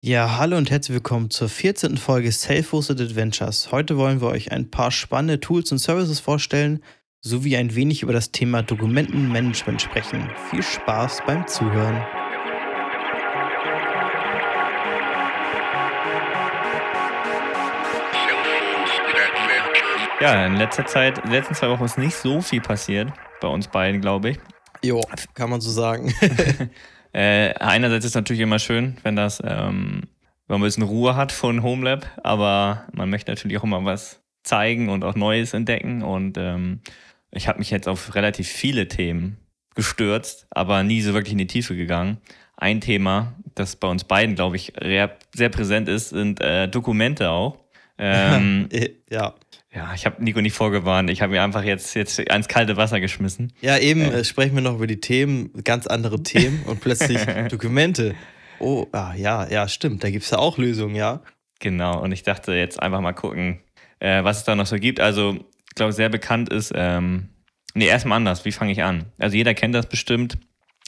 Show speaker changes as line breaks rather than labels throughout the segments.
Ja, hallo und herzlich willkommen zur 14. Folge Self-Hosted Adventures. Heute wollen wir euch ein paar spannende Tools und Services vorstellen, sowie ein wenig über das Thema Dokumentenmanagement sprechen. Viel Spaß beim Zuhören.
Ja, in letzter Zeit, in den letzten zwei Wochen ist nicht so viel passiert bei uns beiden, glaube ich.
Jo, kann man so sagen.
äh, einerseits ist es natürlich immer schön, wenn das, ähm, wenn man ein bisschen Ruhe hat von Homelab, aber man möchte natürlich auch immer was zeigen und auch Neues entdecken. Und ähm, ich habe mich jetzt auf relativ viele Themen gestürzt, aber nie so wirklich in die Tiefe gegangen. Ein Thema, das bei uns beiden, glaube ich, sehr präsent ist, sind äh, Dokumente auch.
Ähm, ja.
Ja, ich habe Nico nicht vorgewarnt. Ich habe mir einfach jetzt, jetzt ans kalte Wasser geschmissen.
Ja, eben äh. sprechen wir noch über die Themen, ganz andere Themen und plötzlich Dokumente. Oh, ah, ja, ja, stimmt. Da gibt es ja auch Lösungen, ja.
Genau, und ich dachte jetzt einfach mal gucken, äh, was es da noch so gibt. Also, ich glaube, sehr bekannt ist, ähm, nee, erstmal anders. Wie fange ich an? Also, jeder kennt das bestimmt.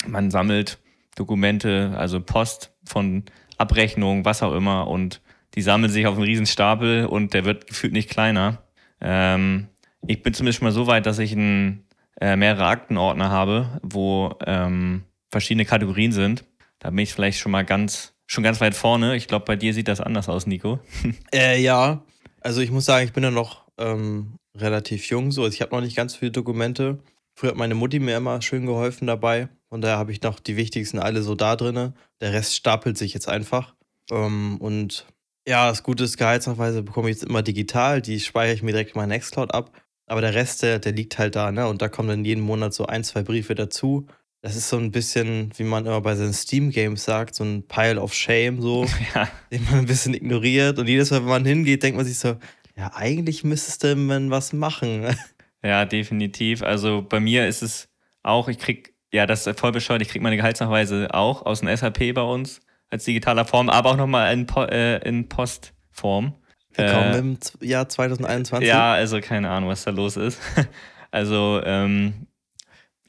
Man sammelt Dokumente, also Post von Abrechnungen, was auch immer, und die sammeln sich auf einen riesen Stapel und der wird gefühlt nicht kleiner. Ähm, ich bin zumindest schon mal so weit, dass ich ein, äh, mehrere Aktenordner habe, wo ähm, verschiedene Kategorien sind. Da bin ich vielleicht schon mal ganz, schon ganz weit vorne. Ich glaube, bei dir sieht das anders aus, Nico.
Äh, ja, also ich muss sagen, ich bin ja noch ähm, relativ jung, so. Also ich habe noch nicht ganz viele Dokumente. Früher hat meine Mutti mir immer schön geholfen dabei. Und daher habe ich noch die wichtigsten alle so da drinne. Der Rest stapelt sich jetzt einfach. Ähm, und ja, das Gute ist, Gehaltsnachweise bekomme ich jetzt immer digital. Die speichere ich mir direkt in meinen Nextcloud ab. Aber der Rest, der, der liegt halt da, ne? Und da kommen dann jeden Monat so ein, zwei Briefe dazu. Das ist so ein bisschen, wie man immer bei seinen Steam-Games sagt, so ein Pile of Shame, so, ja. den man ein bisschen ignoriert. Und jedes Mal, wenn man hingeht, denkt man sich so, ja, eigentlich müsstest du man was machen.
Ja, definitiv. Also bei mir ist es auch, ich krieg, ja, das ist voll bescheuert, ich krieg meine Gehaltsnachweise auch aus dem SAP bei uns als digitaler Form, aber auch nochmal in, po äh, in Postform.
Willkommen äh, im Jahr 2021.
Ja, also keine Ahnung, was da los ist. also, ähm,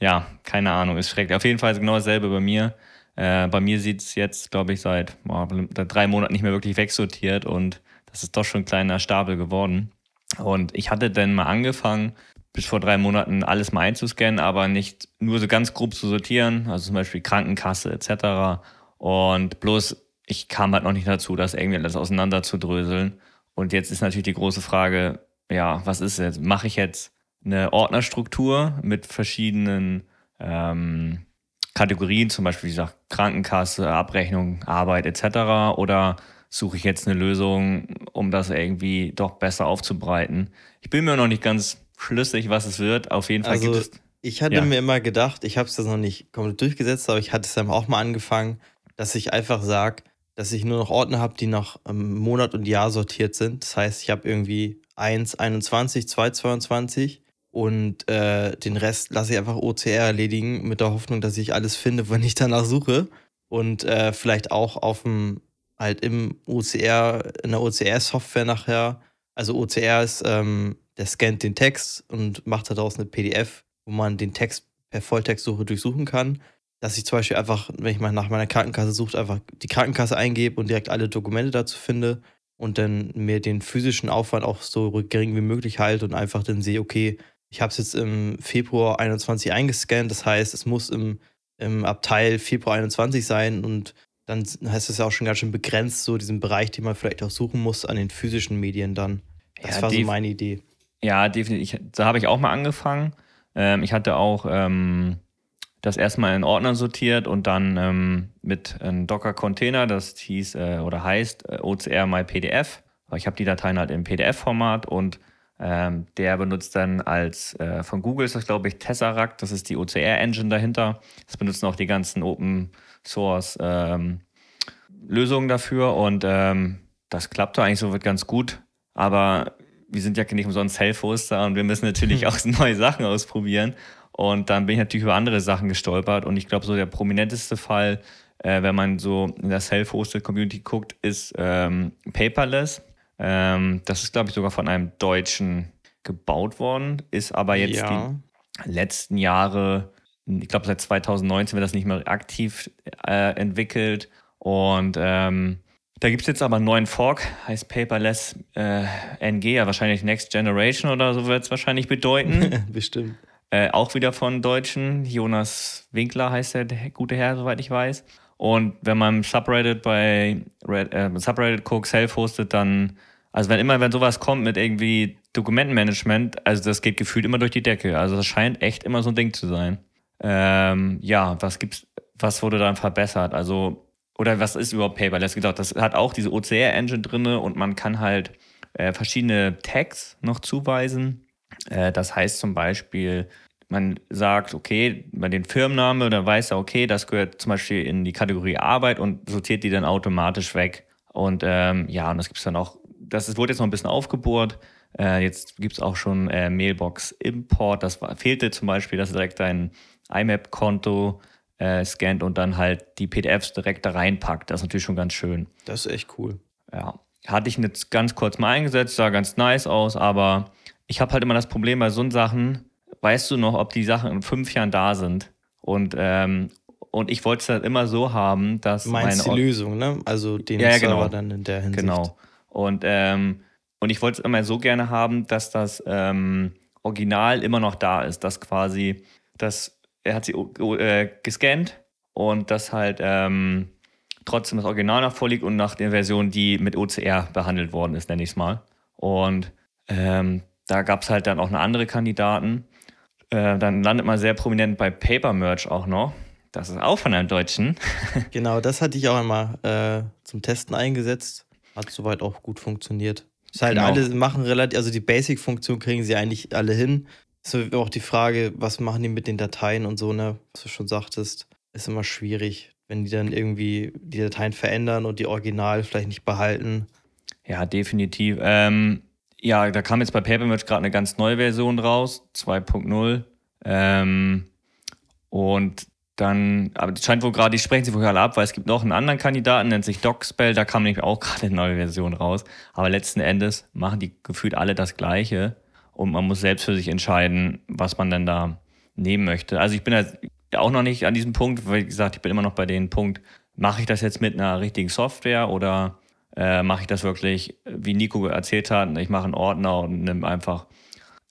ja, keine Ahnung, ist schrecklich. Auf jeden Fall genau dasselbe bei mir. Äh, bei mir sieht es jetzt, glaube ich, seit boah, drei Monaten nicht mehr wirklich wegsortiert und das ist doch schon ein kleiner Stapel geworden. Und ich hatte dann mal angefangen, bis vor drei Monaten alles mal einzuscannen, aber nicht nur so ganz grob zu sortieren, also zum Beispiel Krankenkasse etc. Und bloß, ich kam halt noch nicht dazu, das irgendwie alles auseinander zu dröseln. Und jetzt ist natürlich die große Frage, ja, was ist jetzt? Mache ich jetzt eine Ordnerstruktur mit verschiedenen ähm, Kategorien, zum Beispiel, wie gesagt, Krankenkasse, Abrechnung, Arbeit etc. Oder suche ich jetzt eine Lösung, um das irgendwie doch besser aufzubreiten? Ich bin mir noch nicht ganz schlüssig, was es wird. Auf jeden Fall
also,
gibt es.
Ich hatte ja. mir immer gedacht, ich habe es das noch nicht komplett durchgesetzt, aber ich hatte es dann auch mal angefangen, dass ich einfach sage, dass ich nur noch Ordner habe, die nach Monat und Jahr sortiert sind. Das heißt, ich habe irgendwie 1, 21, 2, 22 und äh, den Rest lasse ich einfach OCR erledigen, mit der Hoffnung, dass ich alles finde, wenn ich danach suche. Und äh, vielleicht auch auf dem, halt im OCR, in der OCR-Software nachher. Also OCR ist, ähm, der scannt den Text und macht daraus eine PDF, wo man den Text per Volltextsuche durchsuchen kann dass ich zum Beispiel einfach, wenn ich mal nach meiner Krankenkasse suche, einfach die Krankenkasse eingebe und direkt alle Dokumente dazu finde und dann mir den physischen Aufwand auch so gering wie möglich halte und einfach dann sehe, okay, ich habe es jetzt im Februar 21 eingescannt, das heißt, es muss im, im Abteil Februar 21 sein und dann heißt es ja auch schon ganz schön begrenzt, so diesen Bereich, den man vielleicht auch suchen muss an den physischen Medien dann. Das ja, war so meine Idee.
Ja, definitiv. Da habe ich auch mal angefangen. Ähm, ich hatte auch ähm, das erstmal in Ordner sortiert und dann ähm, mit einem Docker-Container, das hieß äh, oder heißt äh, OCR MyPDF. Ich habe die Dateien halt im PDF-Format und ähm, der benutzt dann als äh, von Google ist das glaube ich Tesseract, das ist die OCR-Engine dahinter. Das benutzen auch die ganzen Open Source ähm, Lösungen dafür und ähm, das klappte eigentlich so wird ganz gut. Aber wir sind ja nicht umsonst Self-Hoster und wir müssen natürlich auch neue Sachen ausprobieren. Und dann bin ich natürlich über andere Sachen gestolpert. Und ich glaube, so der prominenteste Fall, äh, wenn man so in der Self-Hosted-Community guckt, ist ähm, Paperless. Ähm, das ist, glaube ich, sogar von einem Deutschen gebaut worden, ist aber jetzt ja. die letzten Jahre, ich glaube, seit 2019 wird das nicht mehr aktiv äh, entwickelt. Und ähm, Da gibt es jetzt aber einen neuen Fork, heißt Paperless äh, NG, ja wahrscheinlich Next Generation oder so wird es wahrscheinlich bedeuten.
Bestimmt.
Äh, auch wieder von Deutschen. Jonas Winkler heißt der, der gute Herr, soweit ich weiß. Und wenn man Subreddit bei Red, äh, Subreddit Coke self-hostet, dann, also wenn immer, wenn sowas kommt mit irgendwie Dokumentenmanagement, also das geht gefühlt immer durch die Decke. Also das scheint echt immer so ein Ding zu sein. Ähm, ja, was gibt's, was wurde dann verbessert? Also, oder was ist überhaupt Paperless? Gesagt, das hat auch diese OCR-Engine drinne und man kann halt äh, verschiedene Tags noch zuweisen. Äh, das heißt zum Beispiel, man sagt, okay, bei den Firmenname, dann weiß er, okay, das gehört zum Beispiel in die Kategorie Arbeit und sortiert die dann automatisch weg. Und ähm, ja, und das gibt es dann auch, das wurde jetzt noch ein bisschen aufgebohrt. Äh, jetzt gibt es auch schon äh, Mailbox Import. Das war, fehlte zum Beispiel, dass er direkt dein IMAP-Konto äh, scannt und dann halt die PDFs direkt da reinpackt. Das ist natürlich schon ganz schön.
Das ist echt cool.
Ja. Hatte ich jetzt ganz kurz mal eingesetzt, sah ganz nice aus, aber ich habe halt immer das Problem bei so Sachen, weißt du noch, ob die Sachen in fünf Jahren da sind? Und, ähm, und ich wollte es halt immer so haben, dass.
Du meinst
meine
die Lösung, ne? Also den
Ja, ja,
Server
genau.
dann in der Hinsicht.
Genau. Und, ähm, und ich wollte es immer so gerne haben, dass das ähm, Original immer noch da ist, dass quasi das, er hat sie äh, gescannt und das halt ähm, trotzdem das Original noch vorliegt und nach der Version, die mit OCR behandelt worden ist, nenne ich es mal. Und ähm, da gab es halt dann auch noch andere Kandidaten. Äh, dann landet man sehr prominent bei Paper Merge auch noch. Das ist auch von einem Deutschen.
Genau, das hatte ich auch einmal äh, zum Testen eingesetzt. Hat soweit auch gut funktioniert. Ist halt
Genau.
alle machen relativ, also die Basic-Funktion kriegen sie eigentlich alle hin. Ist so auch die Frage, was machen die mit den Dateien und so, ne? Was du schon sagtest, ist immer schwierig, wenn die dann irgendwie die Dateien verändern und die Original vielleicht nicht behalten.
Ja, definitiv. Ähm, ja, da kam jetzt bei Papermatch gerade eine ganz neue Version raus, 2.0. Ähm, und dann, aber es scheint wohl gerade, die sprechen sich wohl alle ab, weil es gibt noch einen anderen Kandidaten, nennt sich DocSpell, da kam nämlich auch gerade eine neue Version raus. Aber letzten Endes machen die gefühlt alle das Gleiche und man muss selbst für sich entscheiden, was man denn da nehmen möchte. Also ich bin jetzt auch noch nicht an diesem Punkt, weil wie gesagt, ich bin immer noch bei dem Punkt, mache ich das jetzt mit einer richtigen Software oder äh, mache ich das wirklich, wie Nico erzählt hat, ich mache einen Ordner und nehme einfach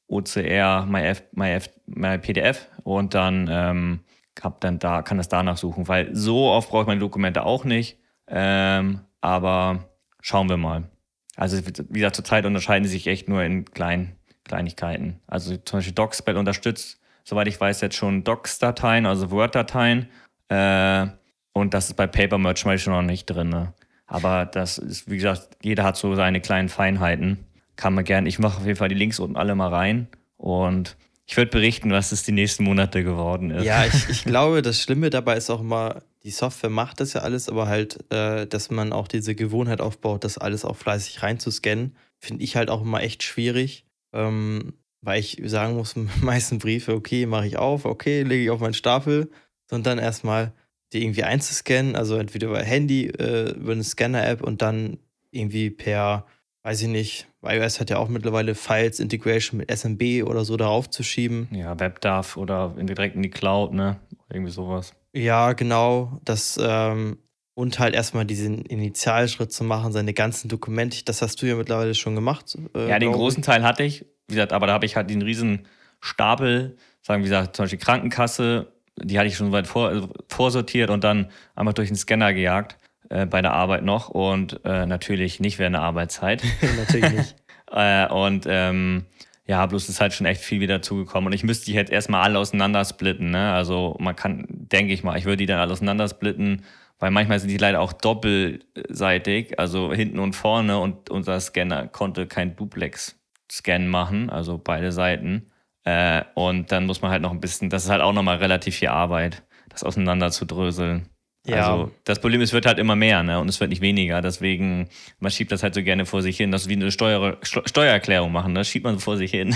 OCR, MyF, MyF, MyPDF und dann ähm, hab dann da, kann das danach suchen, weil so oft brauche ich meine Dokumente auch nicht. Ähm, aber schauen wir mal. Also wie gesagt, zurzeit unterscheiden sie sich echt nur in kleinen Kleinigkeiten. Also zum Beispiel DocSpell unterstützt, soweit ich weiß, jetzt schon Docs-Dateien, also Word-Dateien. Äh, und das ist bei Papermerge zum Beispiel noch nicht drin. Ne? Aber das ist, wie gesagt, jeder hat so seine kleinen Feinheiten. Kann man gerne, ich mache auf jeden Fall die Links unten alle mal rein. Und ich würde berichten, was es die nächsten Monate geworden ist.
Ja, ich, ich glaube, das Schlimme dabei ist auch immer, die Software macht das ja alles, aber halt, äh, dass man auch diese Gewohnheit aufbaut, das alles auch fleißig reinzuscannen, finde ich halt auch immer echt schwierig. Ähm, weil ich sagen muss, meisten Briefe, okay, mache ich auf, okay, lege ich auf meinen Stapel, sondern dann erstmal die irgendwie einzuscannen, also entweder über Handy, äh, über eine Scanner-App und dann irgendwie per, weiß ich nicht, iOS hat ja auch mittlerweile Files Integration mit SMB oder so darauf zu schieben.
Ja, WebDAV oder in- direkt in die Cloud, ne? Irgendwie sowas.
Ja, genau. Das, ähm, und halt erstmal diesen Initialschritt zu machen, seine ganzen Dokumente. Das hast du ja mittlerweile schon gemacht. Äh,
Ja, den großen Teil hatte ich, wie gesagt, aber da habe ich halt den riesen Stapel, sagen wir gesagt, zum Beispiel Krankenkasse, die hatte ich schon weit vor, also vorsortiert und dann einfach durch den Scanner gejagt äh, bei der Arbeit noch und äh, natürlich nicht während der Arbeitszeit.
ich. Natürlich nicht.
äh, und ähm, ja, bloß ist halt schon echt viel wieder zugekommen und ich müsste die jetzt erstmal alle auseinandersplitten, ne? Also man kann, denke ich mal, ich würde die dann alle auseinandersplitten, weil manchmal sind die leider auch doppelseitig, also hinten und vorne und unser Scanner konnte kein Duplex-Scan machen, also beide Seiten. Äh, und dann muss man halt noch ein bisschen, das ist halt auch nochmal relativ viel Arbeit, das auseinander zu dröseln.
Ja.
Also das Problem ist, es wird halt immer mehr, ne? Und es wird nicht weniger. Deswegen, man schiebt das halt so gerne vor sich hin. Das ist wie eine Steuer, Steu- Steuererklärung machen, das schiebt man vor sich hin.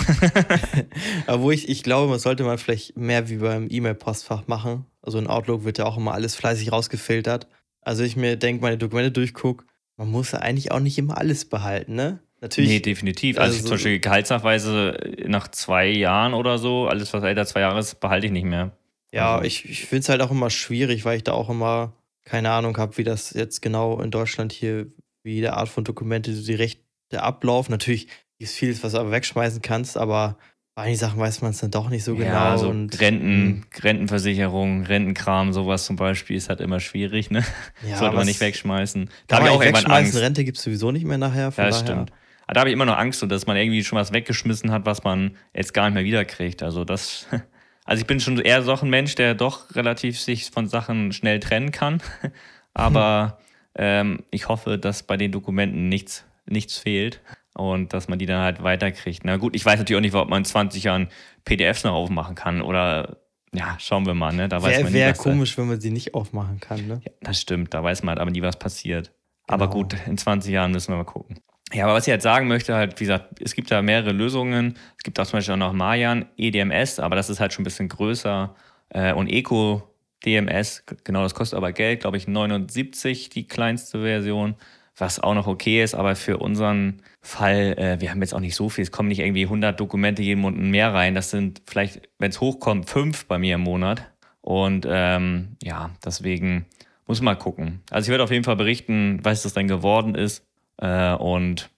Aber wo ich, ich glaube, man sollte mal vielleicht mehr wie beim E-Mail-Postfach machen. Also in Outlook wird ja auch immer alles fleißig rausgefiltert. Also ich mir denke, meine Dokumente durchgucke, man muss ja eigentlich auch nicht immer alles behalten, ne? Natürlich.
nee, definitiv. Also,
also
zum Beispiel Gehaltsnachweise nach zwei Jahren oder so, alles was älter zwei Jahre ist, behalte ich nicht mehr.
Ja,
Also-
ich, ich finde es halt auch immer schwierig, weil ich da auch immer keine Ahnung habe, wie das jetzt genau in Deutschland hier wie jede Art von Dokumente, die rechte Ablauf. Natürlich gibt es vieles, was du aber wegschmeißen kannst, aber bei einigen Sachen weiß man es dann doch nicht so genau. Ja,
also und, Renten, hm. Rentenversicherung, Rentenkram, sowas zum Beispiel ist halt immer schwierig, ne? Ja, Sollte man nicht wegschmeißen.
Da habe ich auch irgendwann Angst. Rente gibt es sowieso nicht mehr nachher.
ja, das stimmt. Aber da habe ich immer noch Angst, dass man irgendwie schon was weggeschmissen hat, was man jetzt gar nicht mehr wiederkriegt. Also das, also ich bin schon eher so ein Mensch, der doch relativ sich von Sachen schnell trennen kann. Aber ähm, ich hoffe, dass bei den Dokumenten nichts, nichts fehlt und dass man die dann halt weiterkriegt. Na gut, ich weiß natürlich auch nicht, ob man in 20 Jahren PDFs noch aufmachen kann oder ja, schauen wir mal, ne?
Da weiß Wäre komisch, wenn man sie nicht aufmachen kann, ne?
Ja, das stimmt, da weiß man halt aber nie, was passiert. Genau. Aber gut, in 20 Jahren müssen wir mal gucken. Ja, aber was ich jetzt sagen möchte, halt, wie gesagt, es gibt da mehrere Lösungen. Es gibt auch zum Beispiel auch noch Mayan, EDMS, aber das ist halt schon ein bisschen größer. Äh, und Eco DMS, genau, das kostet aber Geld, glaube ich, 79 die kleinste Version, was auch noch okay ist, aber für unseren Fall, äh, wir haben jetzt auch nicht so viel, es kommen nicht irgendwie 100 Dokumente jeden Monat mehr rein, das sind vielleicht, wenn es hochkommt, fünf bei mir im Monat. Und ähm, ja, deswegen muss man mal gucken. Also ich werde auf jeden Fall berichten, was das dann geworden ist. Äh, und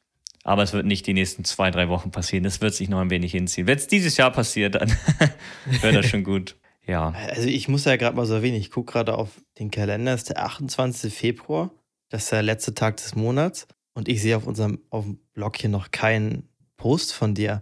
aber es wird nicht die nächsten zwei, drei Wochen passieren. Es wird sich noch ein wenig hinziehen. Wenn es dieses Jahr passiert, dann wäre das schon gut. Ja.
Also ich muss ja gerade mal so erwähnen, ich gucke gerade auf den Kalender, es ist der 28. Februar. Das ist der letzte Tag des Monats. Und ich sehe auf unserem auf dem Blog hier noch keinen Post von dir.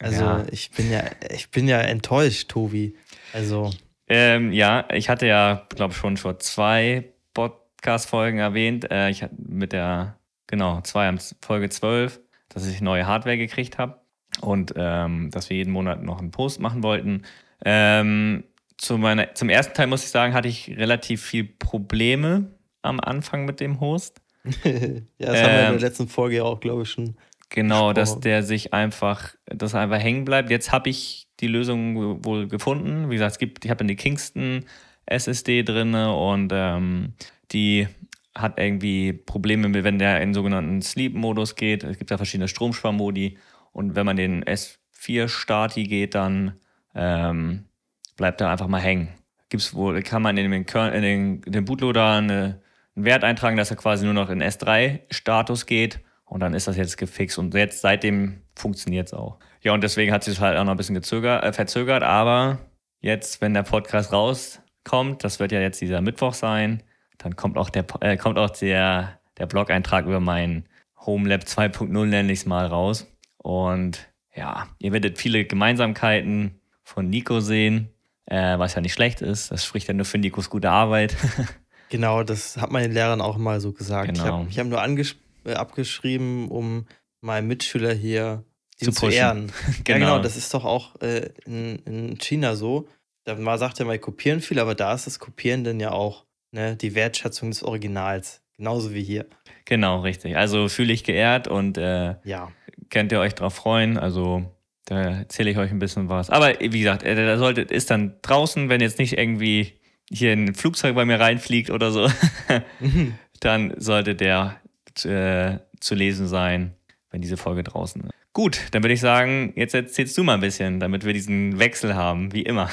Also ja. ich bin ja, ich bin ja enttäuscht, Tobi. Also.
Ähm, ja, ich hatte ja, glaube ich, schon vor zwei Podcast-Folgen erwähnt. Äh, ich mit der Genau, zwei am Folge 12, dass ich neue Hardware gekriegt habe und ähm, dass wir jeden Monat noch einen Post machen wollten. Ähm, zu meiner, zum ersten Teil muss ich sagen, hatte ich relativ viel Probleme am Anfang mit dem Host.
ja, das ähm, haben wir in der ähm, letzten Folge auch, glaube ich, schon.
Genau, gesprochen. dass der sich einfach, dass er einfach hängen bleibt. Jetzt habe ich die Lösung wohl gefunden. Wie gesagt, es gibt, ich habe eine Kingston SSD drin und ähm, die hat irgendwie Probleme, wenn der in sogenannten Sleep-Modus geht. Es gibt da verschiedene Stromsparmodi und wenn man den S4-Stati geht, dann ähm, bleibt er einfach mal hängen. Gibt's wohl, kann man in den, in den, in den Bootloader eine, einen Wert eintragen, dass er quasi nur noch in S3-Status geht und dann ist das jetzt gefixt und jetzt seitdem funktioniert es auch. Ja, und deswegen hat sich das halt auch noch ein bisschen gezögert, äh, verzögert, aber jetzt, wenn der Podcast rauskommt, das wird ja jetzt dieser Mittwoch sein, dann kommt auch der, äh, kommt auch der, der Blog-Eintrag über mein HomeLab 2.0, nenne ich es mal, raus. Und ja, ihr werdet viele Gemeinsamkeiten von Nico sehen, äh, was ja nicht schlecht ist. Das spricht ja nur für Nikos gute Arbeit.
genau, das hat meine Lehrerin auch mal so gesagt. Genau. Ich habe hab nur äh, abgeschrieben, um meinen Mitschüler hier zu, zu ehren. genau. Ja, genau, das ist doch auch äh, in, in China so. Da sagt er mal, kopieren viel, aber da ist das Kopieren dann ja auch ne, die Wertschätzung des Originals. Genauso wie hier.
Genau, richtig. Also fühle ich geehrt und äh, ja. könnt ihr euch drauf freuen. Also da erzähle ich euch ein bisschen was. Aber wie gesagt, äh, da sollte, ist dann draußen, wenn jetzt nicht irgendwie hier ein Flugzeug bei mir reinfliegt oder so, mhm. dann sollte der äh, zu lesen sein, wenn diese Folge draußen ist. Gut, dann würde ich sagen, jetzt erzählst du mal ein bisschen, damit wir diesen Wechsel haben, wie immer.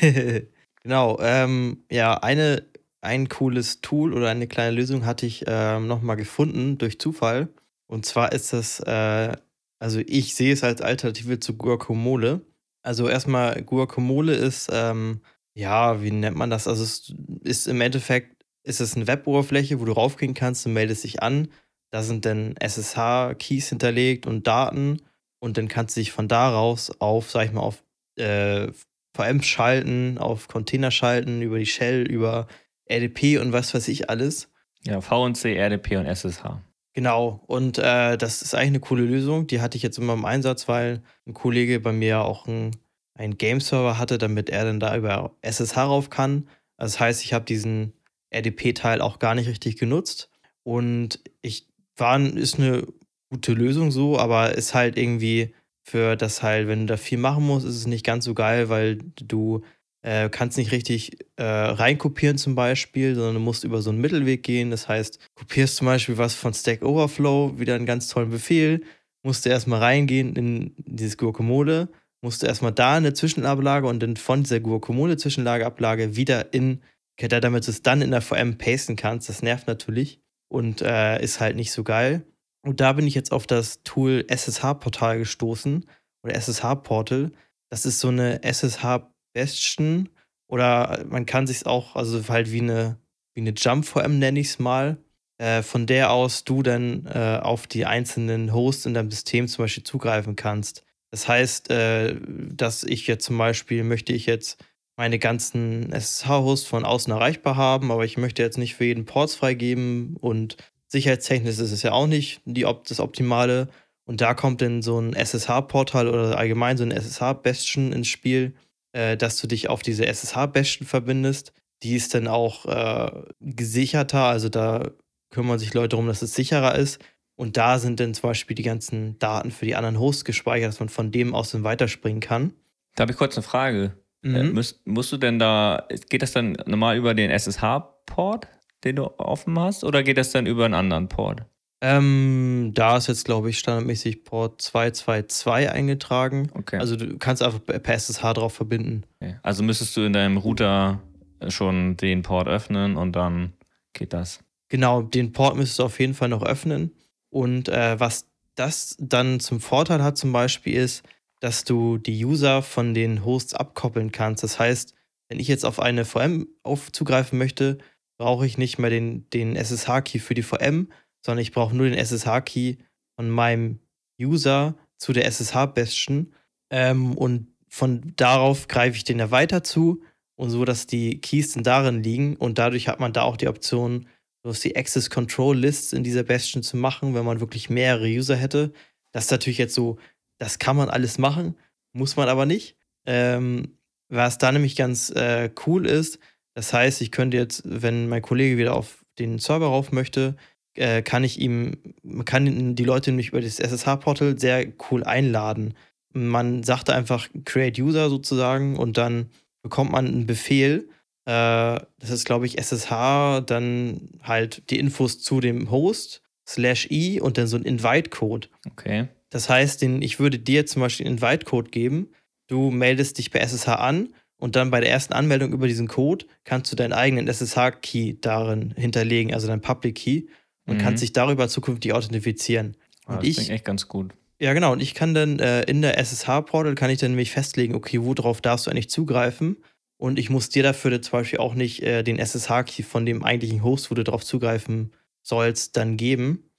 genau, ähm, ja, eine ein cooles Tool oder eine kleine Lösung hatte ich äh, nochmal gefunden durch Zufall. Und zwar ist das, äh, also ich sehe es als Alternative zu Guacamole. Also erstmal, Guacamole ist, ähm, ja, wie nennt man das? Also es ist im Endeffekt, ist es eine Web-Oberfläche, wo du raufgehen kannst und meldest dich an. Da sind dann SSH-Keys hinterlegt und Daten. Und dann kannst du dich von da raus auf, sag ich mal, auf äh, VMs schalten, auf Container schalten, über die Shell, über RDP und was weiß ich alles.
Ja, VNC, RDP und SSH.
Genau, und äh, das ist eigentlich eine coole Lösung. Die hatte ich jetzt immer im Einsatz, weil ein Kollege bei mir auch einen, einen Game-Server hatte, damit er dann da über SSH rauf kann. Also das heißt, ich habe diesen RDP-Teil auch gar nicht richtig genutzt. Und ich war, ist eine gute Lösung so, aber ist halt irgendwie für das halt, wenn du da viel machen musst, ist es nicht ganz so geil, weil du äh, kannst nicht richtig äh, reinkopieren zum Beispiel, sondern du musst über so einen Mittelweg gehen. Das heißt, kopierst zum Beispiel was von Stack Overflow, wieder einen ganz tollen Befehl, musst du erstmal reingehen in dieses Guacamole, musst du erstmal da eine Zwischenablage und dann von dieser Guacamole-Zwischenlageablage wieder in, damit du es dann in der VM pasten kannst. Das nervt natürlich. und äh, ist halt nicht so geil. Und da bin ich jetzt auf das Tool SSH-Portal gestoßen oder SSH-Portal. Das ist so eine SSH-Bastion oder man kann sich auch, also halt wie eine, wie eine Jump-VM nenne ich es mal, äh, von der aus du dann äh, auf die einzelnen Hosts in deinem System zum Beispiel zugreifen kannst. Das heißt, äh, dass ich jetzt zum Beispiel möchte ich jetzt meine ganzen SSH-Hosts von außen erreichbar haben, aber ich möchte jetzt nicht für jeden Ports freigeben und sicherheitstechnisch ist es ja auch nicht die, das Optimale. Und da kommt dann so ein SSH-Portal oder allgemein so ein SSH-Bastion ins Spiel, äh, dass du dich auf diese SSH-Bastion verbindest. Die ist dann auch äh, gesicherter, also da kümmern sich Leute darum, dass es sicherer ist. Und da sind dann zum Beispiel die ganzen Daten für die anderen Hosts gespeichert, dass man von dem aus dann weiterspringen kann.
Da habe ich kurz eine Frage. Äh, mhm. Äh, musst, musst du denn da, geht das dann normal über den SSH-Port, den du offen hast, oder geht das dann über einen anderen Port?
Ähm, da ist jetzt, glaube ich, standardmäßig Port 222 eingetragen. Okay. Also du kannst einfach per SSH drauf verbinden.
Okay. Also müsstest du in deinem Router schon den Port öffnen und dann geht das.
Genau, den Port müsstest du auf jeden Fall noch öffnen. Und äh, was das dann zum Vorteil hat, zum Beispiel, ist, dass du die User von den Hosts abkoppeln kannst. Das heißt, wenn ich jetzt auf eine VM auf zugreifen möchte, brauche ich nicht mehr den, den SSH-Key für die VM, sondern ich brauche nur den SSH-Key von meinem User zu der SSH-Bastion. Ähm, und von darauf greife ich den ja weiter zu und so, dass die Keys dann darin liegen. Und dadurch hat man da auch die Option, sowas die Access Control Lists in dieser Bastion zu machen, wenn man wirklich mehrere User hätte. Das ist natürlich jetzt so, das kann man alles machen, muss man aber nicht. Ähm, was da nämlich ganz äh, cool ist, das heißt, ich könnte jetzt, wenn mein Kollege wieder auf den Server rauf möchte, äh, kann ich ihm, man kann die Leute nämlich über das SSH-Portal sehr cool einladen. Man sagt einfach Create User sozusagen und dann bekommt man einen Befehl, äh, das ist, glaube ich, SSH, dann halt die Infos zu dem Host, slash i und dann so ein Invite-Code.
Okay.
Das heißt, den, ich würde dir zum Beispiel einen Invite-Code geben, du meldest dich bei SSH an und dann bei der ersten Anmeldung über diesen Code kannst du deinen eigenen SSH-Key darin hinterlegen, also deinen Public-Key und mhm. kannst dich darüber zukünftig authentifizieren.
Ah, und das ich, echt ganz gut.
Ja, genau. Und ich kann dann äh, in der SSH-Portal kann ich dann nämlich festlegen, okay, worauf darfst du eigentlich zugreifen? Und ich muss dir dafür zum Beispiel auch nicht äh, den SSH-Key von dem eigentlichen Host, wo du darauf zugreifen sollst, dann geben.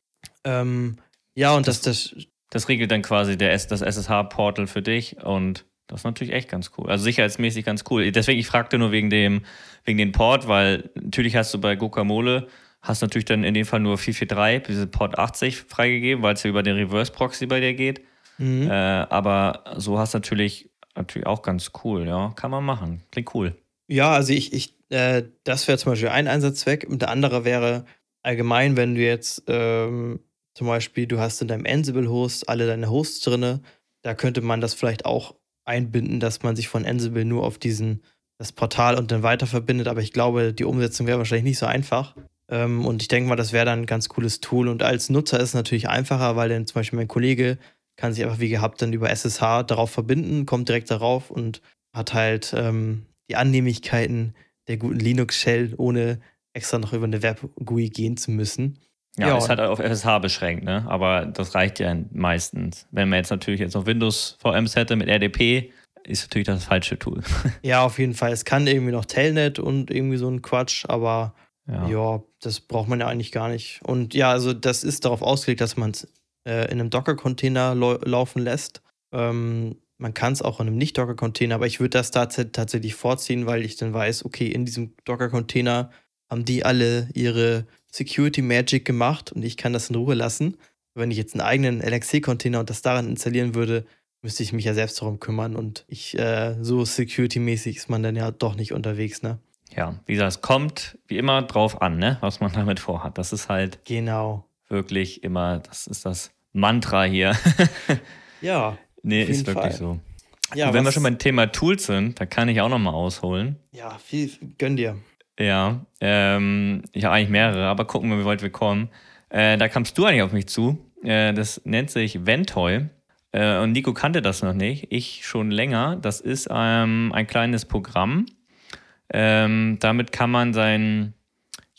Ähm, ja, und das, das, das,
das regelt dann quasi der, das SSH-Portal für dich und das ist natürlich echt ganz cool. Also sicherheitsmäßig ganz cool. Deswegen, ich fragte nur wegen dem, wegen dem Port, weil natürlich hast du bei Guacamole, hast natürlich dann in dem Fall nur 443, diese Port 80 freigegeben, weil es ja über den Reverse Proxy bei dir geht. Mhm. Äh, aber so hast du natürlich natürlich auch ganz cool, ja. Kann man machen. Klingt cool.
Ja, also ich, ich äh, das wäre zum Beispiel ein Einsatzzweck. Und der andere wäre allgemein, wenn du jetzt ähm, zum Beispiel, du hast in deinem Ansible-Host alle deine Hosts drinne, da könnte man das vielleicht auch einbinden, dass man sich von Ansible nur auf diesen das Portal und dann weiter verbindet. Aber ich glaube, die Umsetzung wäre wahrscheinlich nicht so einfach. Ähm, und ich denke mal, das wäre dann ein ganz cooles Tool. Und als Nutzer ist es natürlich einfacher, weil dann zum Beispiel mein Kollege kann sich einfach wie gehabt dann über SSH darauf verbinden, kommt direkt darauf und hat halt ähm, die Annehmlichkeiten der guten Linux-Shell, ohne extra noch über eine Web-GUI gehen zu müssen.
Ja, ja ist halt auf SSH beschränkt, ne? Aber das reicht ja meistens. Wenn man jetzt natürlich jetzt noch Windows VMs hätte mit RDP, ist natürlich das falsche Tool.
ja, auf jeden Fall. Es kann irgendwie noch Telnet und irgendwie so ein Quatsch, aber ja. ja, das braucht man ja eigentlich gar nicht. Und ja, also das ist darauf ausgelegt, dass man es äh, in einem Docker-Container laufen lässt. Ähm, man kann es auch in einem Nicht-Docker-Container, aber ich würde das tats tatsächlich vorziehen, weil ich dann weiß, okay, in diesem Docker-Container haben die alle ihre Security Magic gemacht und ich kann das in Ruhe lassen. Wenn ich jetzt einen eigenen LXC-Container und das daran installieren würde, müsste ich mich ja selbst darum kümmern und ich äh, so security-mäßig ist man dann ja doch nicht unterwegs, ne?
Ja, wie gesagt, es kommt wie immer drauf an, ne, was man damit vorhat. Das ist halt
genau
wirklich immer, das ist das Mantra hier.
ja.
Nee, ist wirklich Fall. so. Ja, wenn wir schon beim Thema Tools sind, da kann ich auch noch mal ausholen.
Ja, viel, gönn dir.
Ja, ähm, ich habe eigentlich mehrere, aber gucken wir, wie weit wir kommen. Äh, da kamst du eigentlich auf mich zu. Äh, das nennt sich Ventoy. Äh, und Nico kannte das noch nicht. Ich schon länger. Das ist ähm, ein kleines Programm. Ähm, damit kann man sein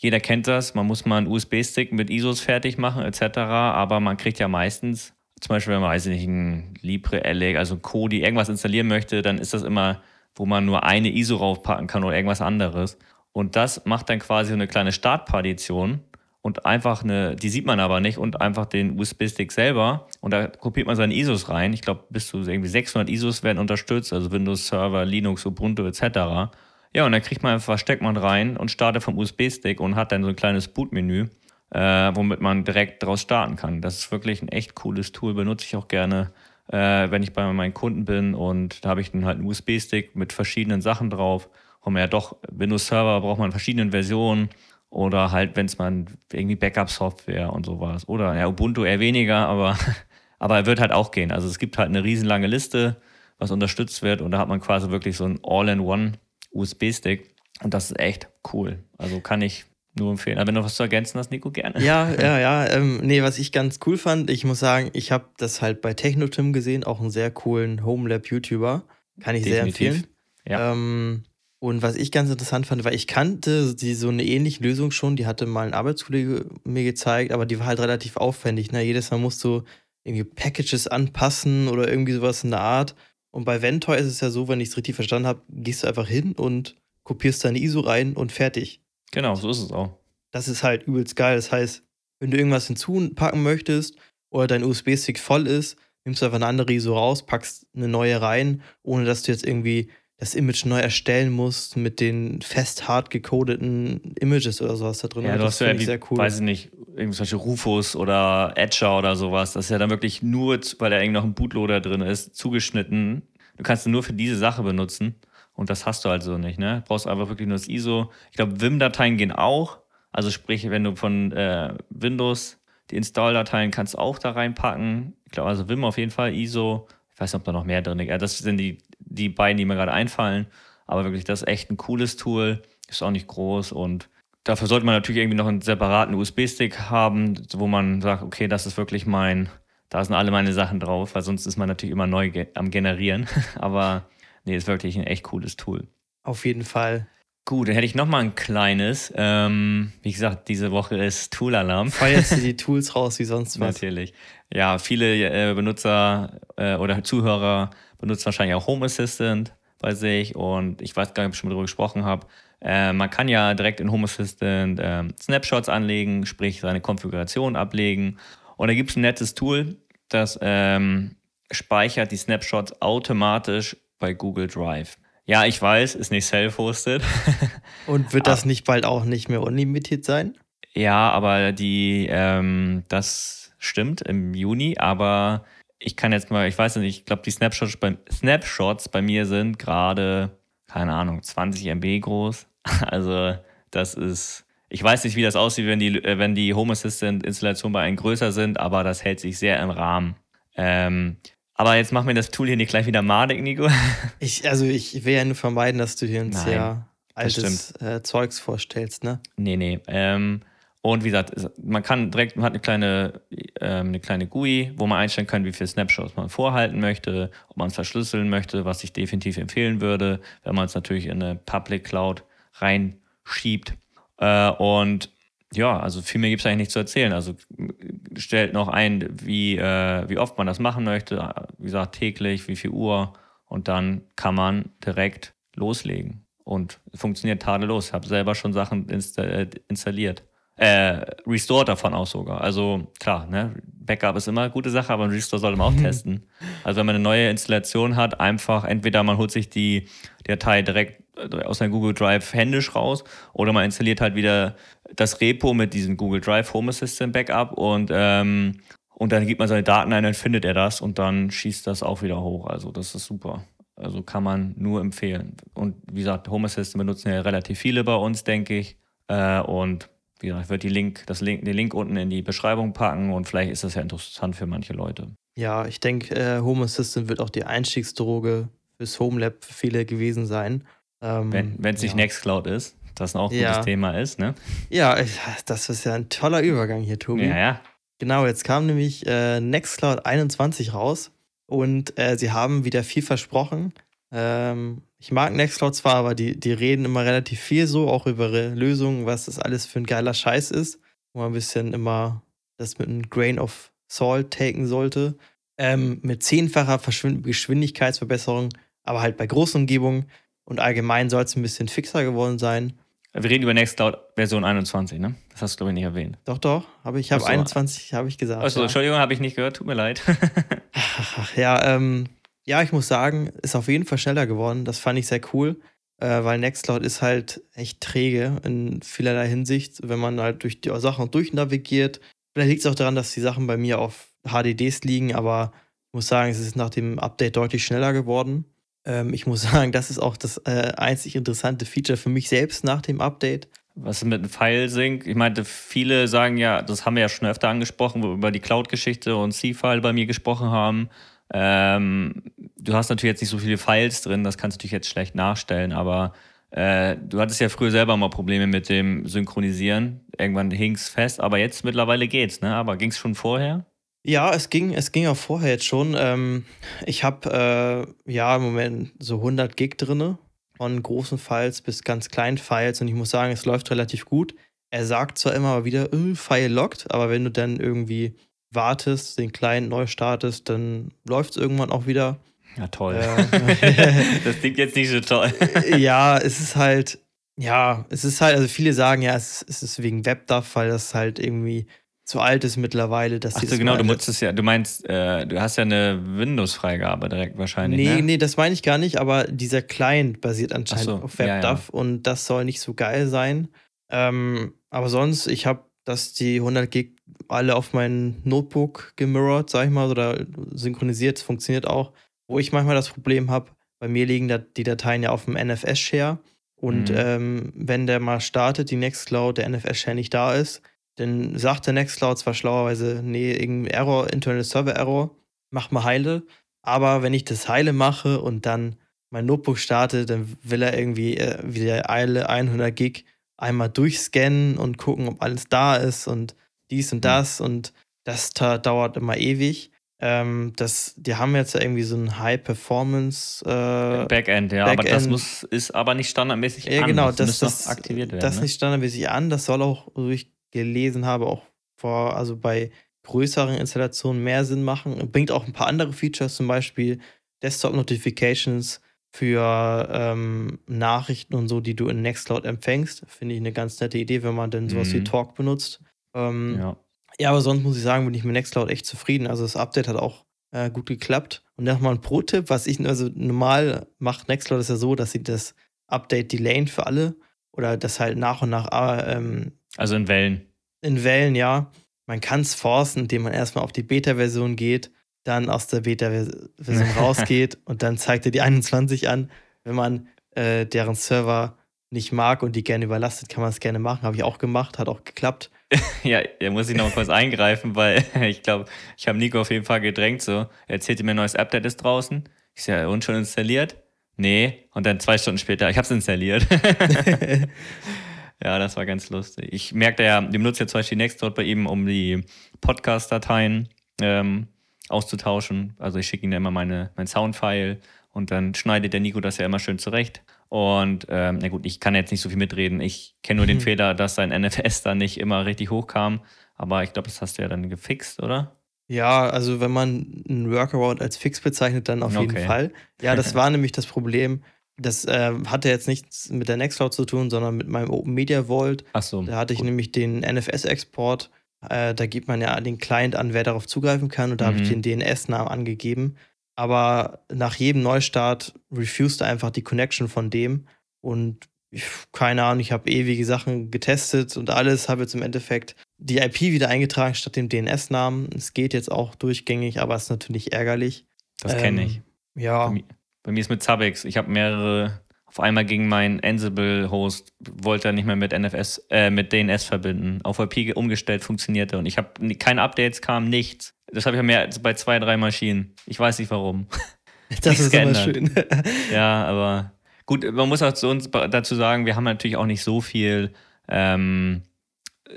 jeder kennt das, man muss mal einen USB-Stick mit ISOs fertig machen etc., aber man kriegt ja meistens, zum Beispiel wenn man, weiß ich nicht, ein Libre LX, also Kodi, irgendwas installieren möchte, dann ist das immer, wo man nur eine ISO raufpacken kann oder irgendwas anderes. Und das macht dann quasi eine kleine Startpartition und einfach eine, die sieht man aber nicht und einfach den USB-Stick selber und da kopiert man seine ISOs rein. Ich glaube, bis zu irgendwie 600 ISOs werden unterstützt, also Windows Server, Linux, Ubuntu etc. Ja, und dann kriegt man einfach, steckt man rein und startet vom USB-Stick und hat dann so ein kleines Bootmenü, äh, womit man direkt draus starten kann. Das ist wirklich ein echt cooles Tool, benutze ich auch gerne, äh, wenn ich bei meinen Kunden bin und da habe ich dann halt einen USB-Stick mit verschiedenen Sachen drauf. Und man ja doch, Windows Server braucht man verschiedene Versionen oder halt, wenn es mal irgendwie Backup-Software und sowas. Oder ja, Ubuntu eher weniger, aber, aber er wird halt auch gehen. Also es gibt halt eine riesenlange Liste, was unterstützt wird und da hat man quasi wirklich so ein All-in-One USB-Stick. Und das ist echt cool. Also kann ich nur empfehlen. Aber wenn du was zu ergänzen hast, Nico, gerne.
Ja, ja, ja. Ähm, nee, was ich ganz cool fand, ich muss sagen, ich habe das halt bei Technotim gesehen, auch einen sehr coolen Homelab-YouTuber. Kann ich Definitiv. sehr empfehlen. Ja. Ähm, und was ich ganz interessant fand, weil ich kannte die so eine ähnliche Lösung schon, die hatte mal ein Arbeitskollege mir gezeigt, aber die war halt relativ aufwendig. Ne? Jedes Mal musst du irgendwie Packages anpassen oder irgendwie sowas in der Art. Und bei Ventor ist es ja so, wenn ich es richtig verstanden habe, gehst du einfach hin und kopierst deine ISO rein und fertig.
Genau, so ist es auch.
Das ist halt übelst geil. Das heißt, wenn du irgendwas hinzupacken möchtest oder dein USB-Stick voll ist, nimmst du einfach eine andere ISO raus, packst eine neue rein, ohne dass du jetzt irgendwie das Image neu erstellen musst mit den fest hart gecodeten Images oder sowas da drin.
Ja, du hast ja, wie, sehr cool. weiß ich nicht, irgendwelche Rufus oder Etcher oder sowas. Das ist ja dann wirklich nur, weil da irgendwie noch ein Bootloader drin ist, zugeschnitten. Du kannst ihn nur für diese Sache benutzen. Und das hast du also nicht, ne? Du brauchst einfach wirklich nur das ISO. Ich glaube, Vim-Dateien gehen auch. Also sprich, wenn du von äh, Windows die Install-Dateien kannst du auch da reinpacken. Ich glaube, also Vim auf jeden Fall, ISO. Ich weiß nicht, ob da noch mehr drin ist. Das sind die die beiden, die mir gerade einfallen. Aber wirklich, das ist echt ein cooles Tool. Ist auch nicht groß und dafür sollte man natürlich irgendwie noch einen separaten USB-Stick haben, wo man sagt, okay, das ist wirklich mein, da sind alle meine Sachen drauf, weil sonst ist man natürlich immer neu ge am Generieren. Aber nee, ist wirklich ein echt cooles Tool.
Auf jeden Fall.
Gut, dann hätte ich noch mal ein kleines. Ähm, wie gesagt, diese Woche ist Tool-Alarm.
Feierst du die Tools raus wie sonst
was? Natürlich. Ja, viele äh, Benutzer äh, oder Zuhörer benutzt wahrscheinlich auch Home Assistant bei sich und ich weiß gar nicht, ob ich schon mal darüber gesprochen habe. Äh, man kann ja direkt in Home Assistant äh, Snapshots anlegen, sprich seine Konfiguration ablegen. Und da gibt es ein nettes Tool, das ähm, speichert die Snapshots automatisch bei Google Drive. Ja, ich weiß, ist nicht self-hosted.
Und wird das nicht bald auch nicht mehr unlimitiert sein?
Ja, aber die, ähm, das stimmt im Juni, aber ich kann jetzt mal, ich weiß nicht, ich glaube, die Snapshots bei, Snapshots bei mir sind gerade, keine Ahnung, 20 MB groß. Also, das ist, ich weiß nicht, wie das aussieht, wenn die, äh, wenn die Home Assistant Installationen bei einem größer sind, aber das hält sich sehr im Rahmen. Ähm, aber jetzt mach mir das Tool hier nicht gleich wieder madig, Nico.
Ich, also, ich will ja nur vermeiden, dass du hier ein Nein, sehr altes äh, Zeugs vorstellst, ne?
Nee, nee. Ähm, und wie gesagt, man kann direkt, man hat eine kleine, ähm, eine kleine GUI, wo man einstellen kann, wie viele Snapshots man vorhalten möchte, ob man es verschlüsseln möchte, was ich definitiv empfehlen würde, wenn man es natürlich in eine Public Cloud reinschiebt. Äh, und ja, also viel mehr gibt es eigentlich nicht zu erzählen. Also stellt noch ein, wie, äh, wie oft man das machen möchte, wie gesagt, täglich, wie viel Uhr und dann kann man direkt loslegen. Und funktioniert tadellos. Ich habe selber schon Sachen insta äh, installiert äh, Restore davon auch sogar. Also klar, ne? Backup ist immer eine gute Sache, aber ein Restore sollte man auch testen. Also wenn man eine neue Installation hat, einfach entweder man holt sich die, die Datei direkt aus einem Google Drive händisch raus oder man installiert halt wieder das Repo mit diesem Google Drive Home Assistant Backup und ähm, und dann gibt man seine Daten ein, dann findet er das und dann schießt das auch wieder hoch. Also das ist super. Also kann man nur empfehlen. Und wie gesagt, Home Assistant benutzen ja relativ viele bei uns, denke ich. Äh, und wie gesagt, ich würde die Link, Link, den Link unten in die Beschreibung packen und vielleicht ist das ja interessant für manche Leute.
Ja, ich denke, äh, Home Assistant wird auch die Einstiegsdroge fürs Home Lab für viele gewesen sein.
Ähm, wenn es nicht ja. Nextcloud ist, das auch ein ja. gutes Thema ist, ne?
Ja, das ist ja ein toller Übergang hier, Tobi.
Ja, ja.
Genau, jetzt kam nämlich äh, Nextcloud 21 raus und äh, sie haben wieder viel versprochen. Ähm, ich mag Nextcloud zwar, aber die, die reden immer relativ viel so, auch über ihre Lösungen, was das alles für ein geiler Scheiß ist. Wo man ein bisschen immer das mit einem Grain of Salt taken sollte. Ähm, mit zehnfacher Verschwind Geschwindigkeitsverbesserung, aber halt bei großen Umgebungen. Und allgemein soll es ein bisschen fixer geworden sein.
Wir reden über Nextcloud Version 21, ne? Das hast du, glaube ich, nicht erwähnt.
Doch, doch. Aber ich habe 21, habe ich gesagt.
Achso, ja. Entschuldigung, habe ich nicht gehört. Tut mir leid.
Ach, ja, ähm, ja, ich muss sagen, ist auf jeden Fall schneller geworden. Das fand ich sehr cool, äh, weil Nextcloud ist halt echt träge in vielerlei Hinsicht, wenn man halt durch die Sachen durchnavigiert. Vielleicht liegt es auch daran, dass die Sachen bei mir auf HDDs liegen, aber ich muss sagen, es ist nach dem Update deutlich schneller geworden. Ähm, ich muss sagen, das ist auch das äh, einzig interessante Feature für mich selbst nach dem Update.
Was ist mit einem File-Sync? Ich meinte, viele sagen ja, das haben wir ja schon öfter angesprochen, wo wir über die Cloud-Geschichte und C-File bei mir gesprochen haben. Ähm, du hast natürlich jetzt nicht so viele Files drin, das kannst du natürlich jetzt schlecht nachstellen, aber äh, du hattest ja früher selber mal Probleme mit dem Synchronisieren. Irgendwann hing es fest, aber jetzt mittlerweile geht's, ne? Aber ging es schon vorher?
Ja, es ging, es ging auch vorher jetzt schon. Ähm, ich habe äh, ja im Moment so 100 Gig drin, von großen Files bis ganz kleinen Files und ich muss sagen, es läuft relativ gut. Er sagt zwar immer wieder, äh, File locked, aber wenn du dann irgendwie wartest, den Client neu startest, dann läuft es irgendwann auch wieder.
Ja, toll. Äh, das klingt jetzt nicht so toll.
ja, es ist halt, ja, es ist halt, also viele sagen ja, es, es ist wegen WebDAV, weil das halt irgendwie zu alt ist mittlerweile. Dass
Ach so, genau, du nutzt es ja, du meinst, äh, du hast ja eine Windows-Freigabe direkt wahrscheinlich.
Nee,
ne?
nee, das meine ich gar nicht, aber dieser Client basiert anscheinend so, auf WebDAV ja, ja. und das soll nicht so geil sein. Ähm, aber sonst, ich habe dass die 100 Gig alle auf mein Notebook gemirrored, sag ich mal, oder synchronisiert, funktioniert auch. Wo ich manchmal das Problem habe, bei mir liegen da die Dateien ja auf dem NFS-Share und mhm. ähm, wenn der mal startet, die Nextcloud, der NFS-Share nicht da ist, dann sagt der Nextcloud zwar schlauerweise, nee, irgendein Error, Internal Server Error, mach mal heile. Aber wenn ich das heile mache und dann mein Notebook starte, dann will er irgendwie äh, wieder Eile 100 Gig einmal durchscannen und gucken, ob alles da ist und dies und mhm. das und das dauert immer ewig. Ähm, das, die haben jetzt irgendwie so ein High-Performance
äh, Backend, ja, Backend. aber das muss, ist aber nicht standardmäßig
ja, an. Genau, das, das, das aktiviert werden. Das ne? nicht standardmäßig an, das soll auch, ich gelesen habe, auch vor, also bei größeren Installationen mehr Sinn machen. Bringt auch ein paar andere Features, zum Beispiel Desktop Notifications für ähm, Nachrichten und so, die du in Nextcloud empfängst. Finde ich eine ganz nette Idee, wenn man denn sowas mhm. wie Talk benutzt. Ähm, ja. ja, aber sonst muss ich sagen, bin ich mit Nextcloud echt zufrieden. Also das Update hat auch äh, gut geklappt. Und nochmal ein Pro-Tipp, was ich, also normal macht Nextcloud ist ja so, dass sie das Update delayen für alle oder das halt nach und nach. Äh, ähm,
also in Wellen.
In Wellen, ja. Man kann es forcen, indem man erstmal auf die Beta-Version geht dann aus der Beta-Version rausgeht und dann zeigt er die 21 an. Wenn man äh, deren Server nicht mag und die gerne überlastet, kann man es gerne machen. Habe ich auch gemacht, hat auch geklappt.
ja, da muss ich noch mal kurz eingreifen, weil ich glaube, ich habe Nico auf jeden Fall gedrängt. So, er erzählte mir, ein neues Update ist draußen. Ich sage, und schon installiert? Nee. Und dann zwei Stunden später, ich habe es installiert. Ja, das war ganz lustig. Ich merkte ja, wir benutzen ja zum Beispiel Nextcloud bei ihm, um die Podcast-Dateien ähm, auszutauschen. Also ich schicke ihm immer meine, mein Soundfile und dann schneidet der Nico das ja immer schön zurecht. Und ähm, na gut, ich kann jetzt nicht so viel mitreden. Ich kenne nur den. Fehler, dass sein NFS da nicht immer richtig hochkam. Aber ich glaube, das hast du ja dann gefixt, oder?
Ja, also wenn man einen Workaround als fix bezeichnet, dann auf jeden Fall. Ja, das war nämlich das Problem. Das äh, hatte jetzt nichts mit der Nextcloud zu tun, sondern mit meinem Open Media Vault.
Ach so.
Da hatte ich nämlich den NFS-Export äh, da gibt man ja den Client an, wer darauf zugreifen kann. Und da mhm. habe ich den DNS-Namen angegeben. Aber nach jedem Neustart refused einfach die Connection von dem. Und ich, keine Ahnung, ich habe ewige Sachen getestet und alles, habe jetzt im Endeffekt die IP wieder eingetragen statt dem DNS-Namen. Es geht jetzt auch durchgängig, aber es ist natürlich ärgerlich.
Das kenne ähm, ich.
Ja.
Bei mir, mir ist mit Zabex. Ich habe mehrere auf einmal ging mein Ansible-Host, wollte er nicht mehr mit NFS, äh, mit DNS verbinden. Auf IP umgestellt, funktionierte und ich habe keine Updates, kam nichts. Das habe ich ja mehr bei zwei, drei Maschinen. Ich weiß nicht warum.
Das ist geändert. immer schön.
ja, aber gut, man muss auch zu uns dazu sagen, wir haben natürlich auch nicht so viel, ähm,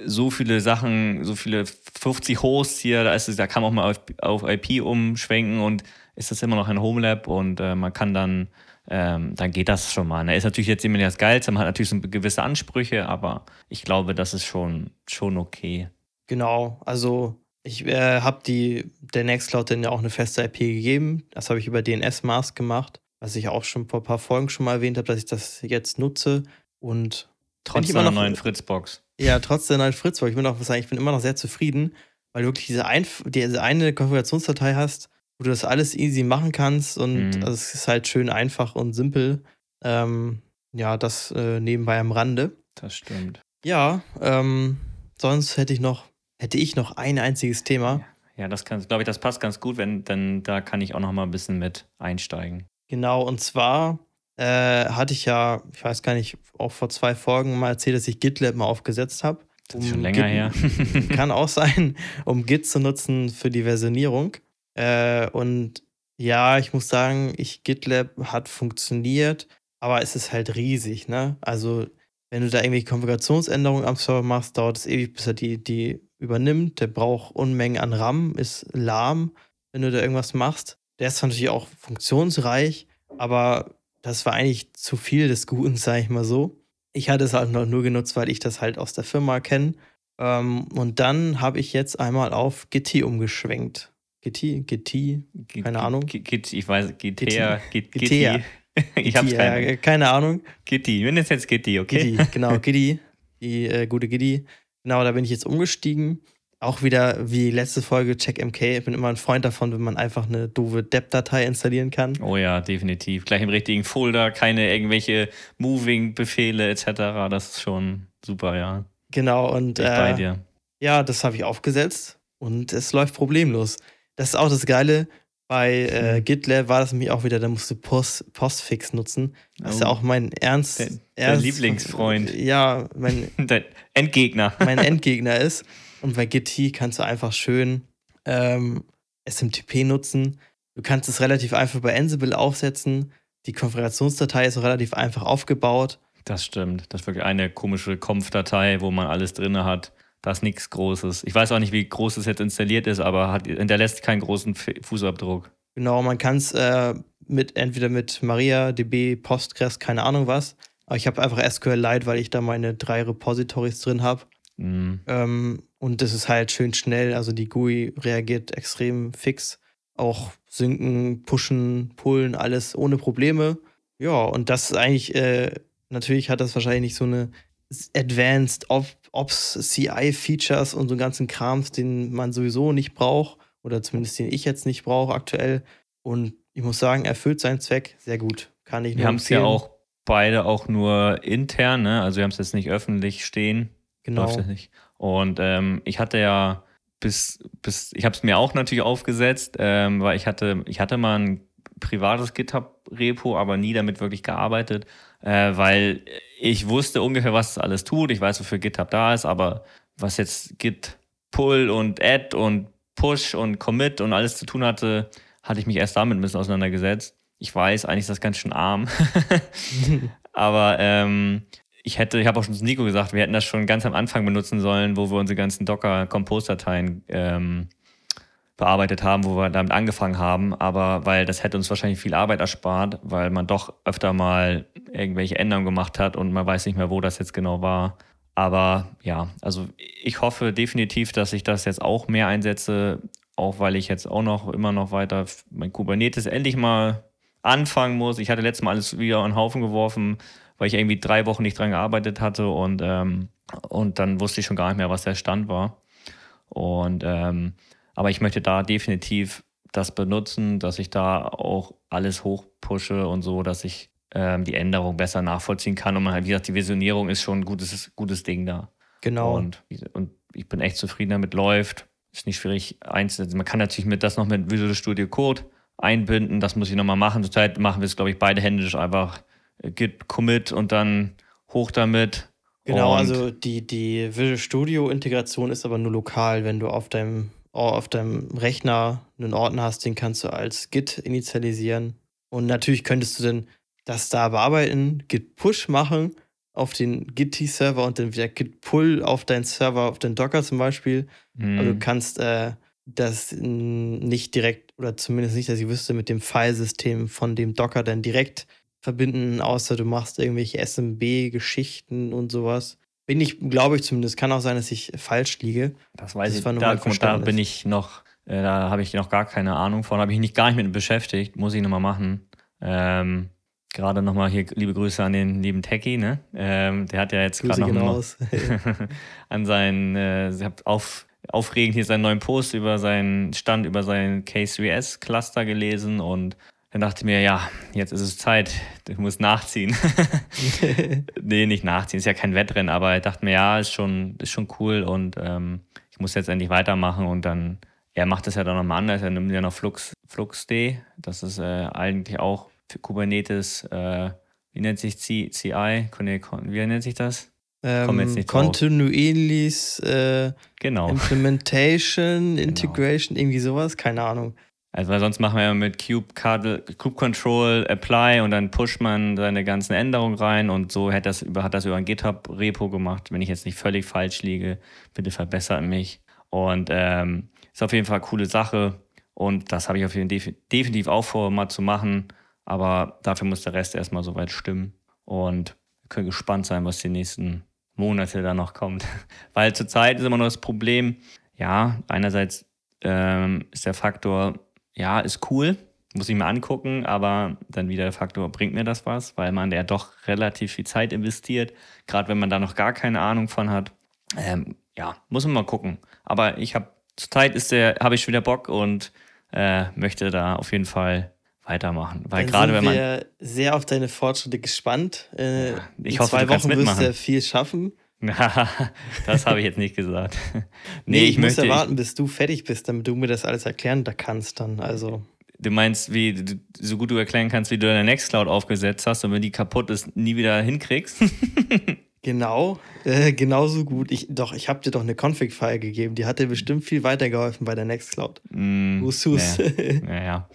so viele Sachen, so viele 50 Hosts hier, da, ist, da kann man auch mal auf, auf IP umschwenken und ist das immer noch ein Homelab und äh, man kann dann ähm, dann geht das schon mal. Ne? Ist natürlich jetzt immer das Geilste, man hat natürlich so gewisse Ansprüche, aber ich glaube, das ist schon, schon okay.
Genau, also ich äh, habe die der Nextcloud dann ja auch eine feste IP gegeben. Das habe ich über DNS Mask gemacht, was ich auch schon vor ein paar Folgen schon mal erwähnt habe, dass ich das jetzt nutze und
trotz der neuen Fritzbox.
Ja, trotz der neuen Fritzbox. Ich bin auch sagen, ich bin immer noch sehr zufrieden, weil du wirklich diese, ein, diese eine Konfigurationsdatei hast, wo du das alles easy machen kannst und mhm. also es ist halt schön einfach und simpel. Ähm, ja, das äh, nebenbei am Rande.
Das stimmt.
Ja, ähm, sonst hätte ich noch hätte ich noch ein einziges Thema.
Ja, das kann, glaube ich, das passt ganz gut, wenn, denn da kann ich auch noch mal ein bisschen mit einsteigen.
Genau, und zwar äh, hatte ich ja, ich weiß gar nicht, auch vor zwei Folgen mal erzählt, dass ich GitLab mal aufgesetzt habe.
Das ist schon länger
Git, her. kann auch sein, um Git zu nutzen für die Versionierung. Äh, und ja, ich muss sagen, ich GitLab hat funktioniert, aber es ist halt riesig, ne? Also, wenn du da irgendwelche Konfigurationsänderungen am Server machst, dauert es ewig, bis er die, die übernimmt. Der braucht Unmengen an RAM, ist lahm, wenn du da irgendwas machst. Der ist natürlich auch funktionsreich, aber das war eigentlich zu viel des Guten, sage ich mal so. Ich hatte es halt noch nur genutzt, weil ich das halt aus der Firma kenne. Ähm, und dann habe ich jetzt einmal auf GT umgeschwenkt. GT, GT, keine Ahnung.
GT, ich weiß, GTA,
GTA. Ich habe keine, keine Ahnung.
Gitti, wir nennen es jetzt Gitti, okay?
Gitti, genau, Gitti, die äh, gute Gitti. Genau, da bin ich jetzt umgestiegen. Auch wieder wie letzte Folge CheckMK. Ich bin immer ein Freund davon, wenn man einfach eine doofe Dep-Datei installieren kann.
Oh ja, definitiv. Gleich im richtigen Folder, keine irgendwelche Moving-Befehle etc. Das ist schon super, ja.
Genau, und
ich äh, bei dir.
ja, das habe ich aufgesetzt und es läuft problemlos. Das ist auch das Geile. Bei äh, hm. GitLab war das nämlich auch wieder, da musst du Post, Postfix nutzen. Das oh. ist ja oh. auch mein ernst.
Der, der Lieblingsfreund.
Ja, mein
Dein Endgegner.
mein Endgegner ist. Und bei Git kannst du einfach schön ähm, SMTP nutzen. Du kannst es relativ einfach bei Ansible aufsetzen. Die Konfigurationsdatei ist auch relativ einfach aufgebaut.
Das stimmt. Das ist wirklich eine komische Conf-Datei, wo man alles drin hat. Da ist nichts Großes. Ich weiß auch nicht, wie groß es jetzt installiert ist, aber hat, hinterlässt keinen großen Fußabdruck.
Genau, man kann es äh, mit entweder mit MariaDB, Postgres, keine Ahnung was. Aber ich habe einfach SQLite, weil ich da meine drei Repositories drin habe. Mhm. Ähm, und das ist halt schön schnell. Also die GUI reagiert extrem fix. Auch synken, pushen, pullen, alles ohne Probleme. Ja, und das ist eigentlich, äh, natürlich hat das wahrscheinlich nicht so eine Advanced Ops CI-Features und so einen ganzen Krams, den man sowieso nicht braucht oder zumindest den ich jetzt nicht brauche aktuell. Und ich muss sagen, erfüllt seinen Zweck sehr gut. Kann ich
Wir haben es ja auch beide auch nur intern, ne? also wir haben es jetzt nicht öffentlich stehen.
Genau. Läuft
das nicht. Und ähm, ich hatte ja bis, bis ich habe es mir auch natürlich aufgesetzt, ähm, weil ich hatte, ich hatte mal ein privates GitHub-Repo, aber nie damit wirklich gearbeitet, äh, weil ich wusste ungefähr, was es alles tut. Ich weiß, wofür GitHub da ist, aber was jetzt Git Pull und Add und Push und Commit und alles zu tun hatte, hatte ich mich erst damit ein bisschen auseinandergesetzt. Ich weiß, eigentlich ist das ganz schön arm. aber ähm, ich hätte, ich habe auch schon zu Nico gesagt, wir hätten das schon ganz am Anfang benutzen sollen, wo wir unsere ganzen Docker-Compose-Dateien ähm, bearbeitet haben, wo wir damit angefangen haben, aber weil das hätte uns wahrscheinlich viel Arbeit erspart, weil man doch öfter mal irgendwelche Änderungen gemacht hat und man weiß nicht mehr, wo das jetzt genau war. Aber ja, also ich hoffe definitiv, dass ich das jetzt auch mehr einsetze, auch weil ich jetzt auch noch immer noch weiter mein Kubernetes endlich mal anfangen muss. Ich hatte letztes Mal alles wieder den Haufen geworfen, weil ich irgendwie drei Wochen nicht dran gearbeitet hatte und, ähm, und dann wusste ich schon gar nicht mehr, was der Stand war. Und ähm, aber ich möchte da definitiv das benutzen, dass ich da auch alles hochpushe und so, dass ich ähm, die Änderung besser nachvollziehen kann. Und man halt, wie gesagt, die Visionierung ist schon ein gutes, gutes Ding da.
Genau.
Und, und ich bin echt zufrieden damit, läuft. Ist nicht schwierig einzusetzen. Man kann natürlich mit das noch mit Visual Studio Code einbinden. Das muss ich nochmal machen. Zurzeit machen wir es, glaube ich, beide händisch einfach Git Commit und dann hoch damit.
Genau, also die, die Visual Studio Integration ist aber nur lokal, wenn du auf deinem auf deinem Rechner einen Ordner hast, den kannst du als Git initialisieren. Und natürlich könntest du dann das da bearbeiten, Git Push machen auf den Git-Server und dann wieder Git Pull auf deinen Server, auf den Docker zum Beispiel. Mhm. Aber du kannst äh, das nicht direkt, oder zumindest nicht, dass ich wüsste, mit dem Filesystem von dem Docker dann direkt verbinden, außer du machst irgendwelche SMB-Geschichten und sowas. Bin ich, glaube ich zumindest. Kann auch sein, dass ich falsch liege.
Das weiß das ich. Da, da bin ich noch, äh, da habe ich noch gar keine Ahnung von. Habe ich mich gar nicht mit beschäftigt. Muss ich nochmal machen. Ähm, gerade nochmal hier liebe Grüße an den lieben Techie, ne? Ähm, der hat ja jetzt gerade noch, noch an seinen, äh, auf, aufregend hier seinen neuen Post über seinen Stand über seinen K3S-Cluster gelesen und dann dachte ich mir, ja, jetzt ist es Zeit, ich muss nachziehen. nee, nicht nachziehen, ist ja kein Wettrennen, aber ich dachte mir, ja, ist schon, ist schon cool und ähm, ich muss jetzt endlich weitermachen und dann, er macht das ja dann nochmal anders, er nimmt ja noch Flux, FluxD, das ist äh, eigentlich auch für Kubernetes, äh, wie nennt sich CI? Wie nennt sich das?
Ähm, kontinuierliches äh, genau. Implementation, genau. Integration, genau. irgendwie sowas, keine Ahnung.
Also weil sonst machen wir ja mit Cube, Cube Control Apply und dann pusht man seine ganzen Änderungen rein und so hat das über, hat das über ein GitHub-Repo gemacht. Wenn ich jetzt nicht völlig falsch liege, bitte verbessert mich. Und ähm, ist auf jeden Fall eine coole Sache. Und das habe ich auf jeden Fall definitiv auch vor, mal zu machen. Aber dafür muss der Rest erstmal soweit stimmen. Und wir können gespannt sein, was die nächsten Monate da noch kommt. Weil zurzeit ist immer noch das Problem, ja, einerseits ähm, ist der Faktor, ja, ist cool, muss ich mir angucken, aber dann wieder der Faktor, bringt mir das was, weil man ja doch relativ viel Zeit investiert, gerade wenn man da noch gar keine Ahnung von hat. Ähm, ja, muss man mal gucken. Aber ich habe, zurzeit ist der, habe ich schon wieder Bock und äh, möchte da auf jeden Fall weitermachen. Weil gerade wenn man.
Sehr auf deine Fortschritte gespannt. Äh, ich in hoffe, zwei Wochen wirst du ja viel schaffen.
das habe ich jetzt nicht gesagt.
nee, nee, ich, ich muss ja warten, bis du fertig bist, damit du mir das alles erklären da kannst dann. Also.
Du meinst, wie du, so gut du erklären kannst, wie du deine Nextcloud aufgesetzt hast und wenn die kaputt ist, nie wieder hinkriegst?
genau, äh, genauso gut. Ich, doch, ich habe dir doch eine Config-File gegeben, die hat dir bestimmt viel weitergeholfen bei der Nextcloud. Mm, Hus, hus.
Ja, ja.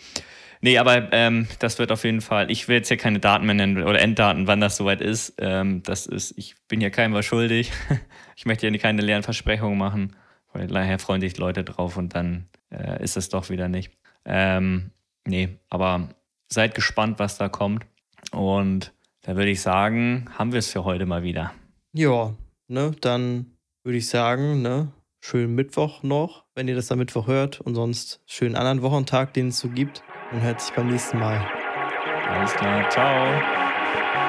Nee, aber ähm, das wird auf jeden Fall, ich will jetzt hier keine Daten mehr nennen oder Enddaten, wann das soweit ist. Ähm, das ist, ich bin ja keinem was schuldig. ich möchte ja keine leeren Versprechungen machen, weil daher freuen sich Leute drauf und dann äh, ist es doch wieder nicht. Ähm, nee, aber seid gespannt, was da kommt. Und da würde ich sagen, haben wir es für heute mal wieder.
Ja, ne, dann würde ich sagen, ne, schönen Mittwoch noch, wenn ihr das am Mittwoch hört und sonst schönen anderen Wochentag, den es so gibt und hört sich beim nächsten Mal.
Alles klar, ciao.